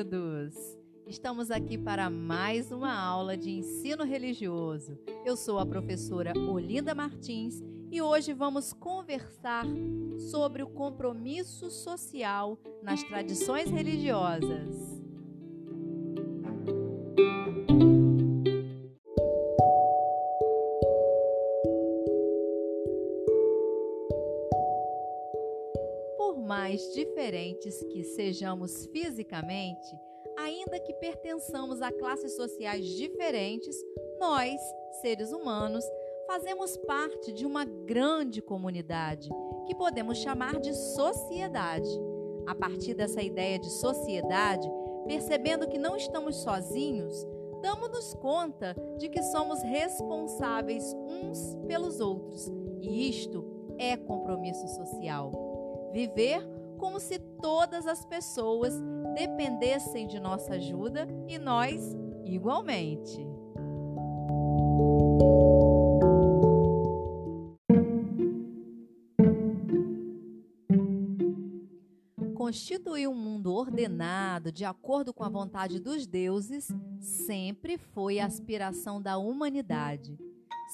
queridos! Estamos aqui para mais uma aula de ensino religioso. Eu sou a professora Olinda Martins e hoje vamos conversar sobre o compromisso social nas tradições religiosas. Diferentes que sejamos fisicamente, ainda que pertençamos a classes sociais diferentes, nós, seres humanos, fazemos parte de uma grande comunidade que podemos chamar de sociedade. A partir dessa ideia de sociedade, percebendo que não estamos sozinhos, damos-nos conta de que somos responsáveis uns pelos outros, e isto é compromisso social. Viver como se todas as pessoas dependessem de nossa ajuda e nós igualmente. Constituir um mundo ordenado de acordo com a vontade dos deuses sempre foi a aspiração da humanidade.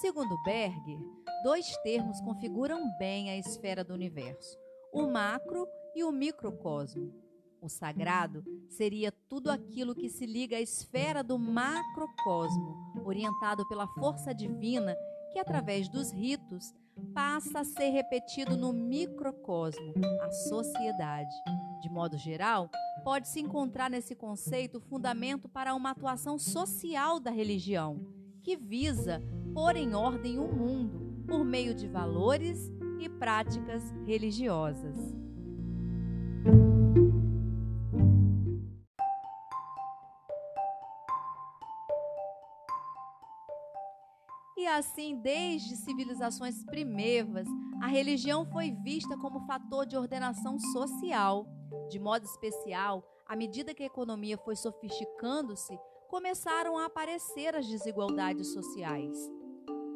Segundo Berger, dois termos configuram bem a esfera do universo o macro e o microcosmo. O sagrado seria tudo aquilo que se liga à esfera do macrocosmo, orientado pela força divina que, através dos ritos, passa a ser repetido no microcosmo, a sociedade. De modo geral, pode-se encontrar nesse conceito o fundamento para uma atuação social da religião, que visa pôr em ordem o mundo por meio de valores e práticas religiosas. Assim, desde civilizações primevas, a religião foi vista como fator de ordenação social. De modo especial, à medida que a economia foi sofisticando-se, começaram a aparecer as desigualdades sociais.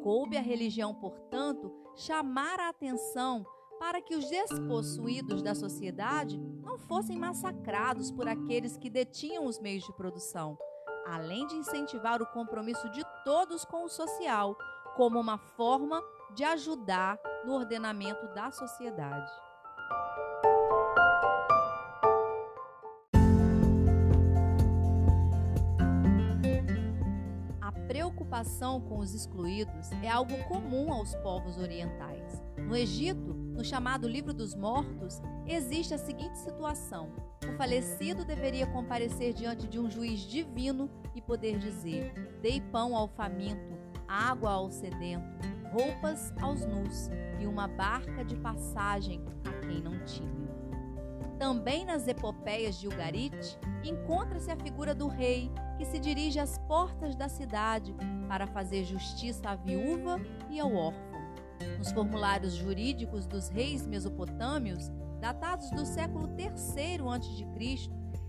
Coube à religião, portanto, chamar a atenção para que os despossuídos da sociedade não fossem massacrados por aqueles que detinham os meios de produção, além de incentivar o compromisso de todos com o social, como uma forma de ajudar no ordenamento da sociedade. preocupação com os excluídos é algo comum aos povos orientais. No Egito, no chamado Livro dos Mortos, existe a seguinte situação: o falecido deveria comparecer diante de um juiz divino e poder dizer: Dei pão ao faminto, água ao sedento, roupas aos nus e uma barca de passagem a quem não tinha. Também nas epopeias de Ugarit, encontra-se a figura do rei que se dirige às portas da cidade para fazer justiça à viúva e ao órfão. Nos formulários jurídicos dos reis mesopotâmios, datados do século III a.C.,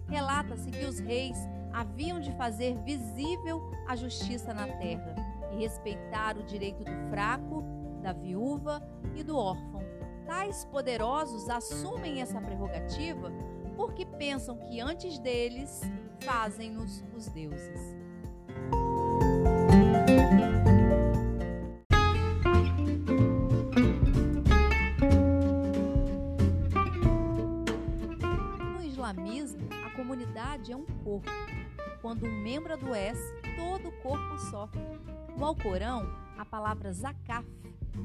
relata-se que os reis haviam de fazer visível a justiça na terra e respeitar o direito do fraco, da viúva e do órfão. Tais poderosos assumem essa prerrogativa porque pensam que antes deles fazem-nos os deuses. Islamismo, a comunidade é um corpo. Quando um membro adoece, todo o corpo sofre. No Alcorão, a palavra zakaf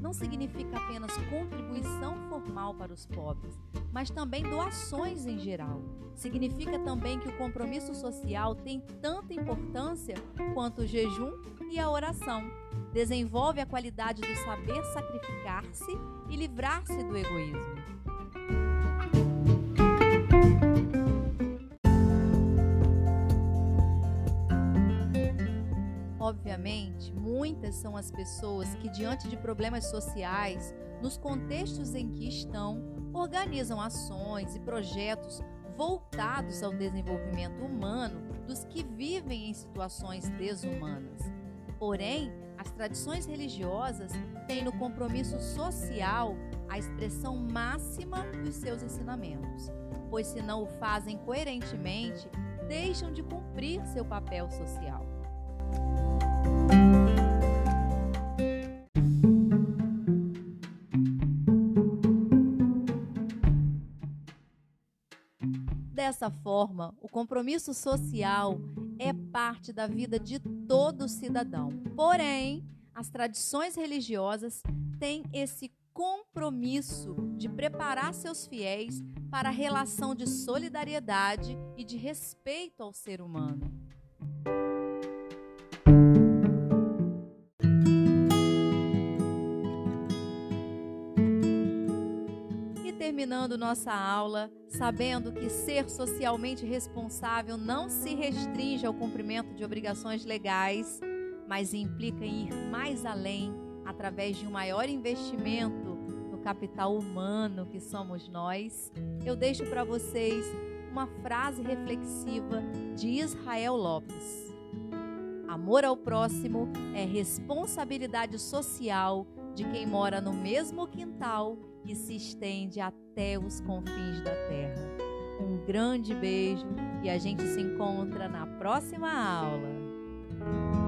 não significa apenas contribuição formal para os pobres, mas também doações em geral. Significa também que o compromisso social tem tanta importância quanto o jejum e a oração. Desenvolve a qualidade do saber sacrificar-se e livrar-se do egoísmo. Obviamente, muitas são as pessoas que, diante de problemas sociais, nos contextos em que estão, organizam ações e projetos voltados ao desenvolvimento humano dos que vivem em situações desumanas. Porém, as tradições religiosas têm no compromisso social a expressão máxima dos seus ensinamentos, pois se não o fazem coerentemente, deixam de cumprir seu papel social. Dessa forma, o compromisso social é parte da vida de todo cidadão. Porém, as tradições religiosas têm esse compromisso de preparar seus fiéis para a relação de solidariedade e de respeito ao ser humano. Terminando nossa aula, sabendo que ser socialmente responsável não se restringe ao cumprimento de obrigações legais, mas implica ir mais além através de um maior investimento no capital humano que somos nós, eu deixo para vocês uma frase reflexiva de Israel Lopes. Amor ao próximo é responsabilidade social de quem mora no mesmo quintal e se estende até os confins da terra. Um grande beijo e a gente se encontra na próxima aula.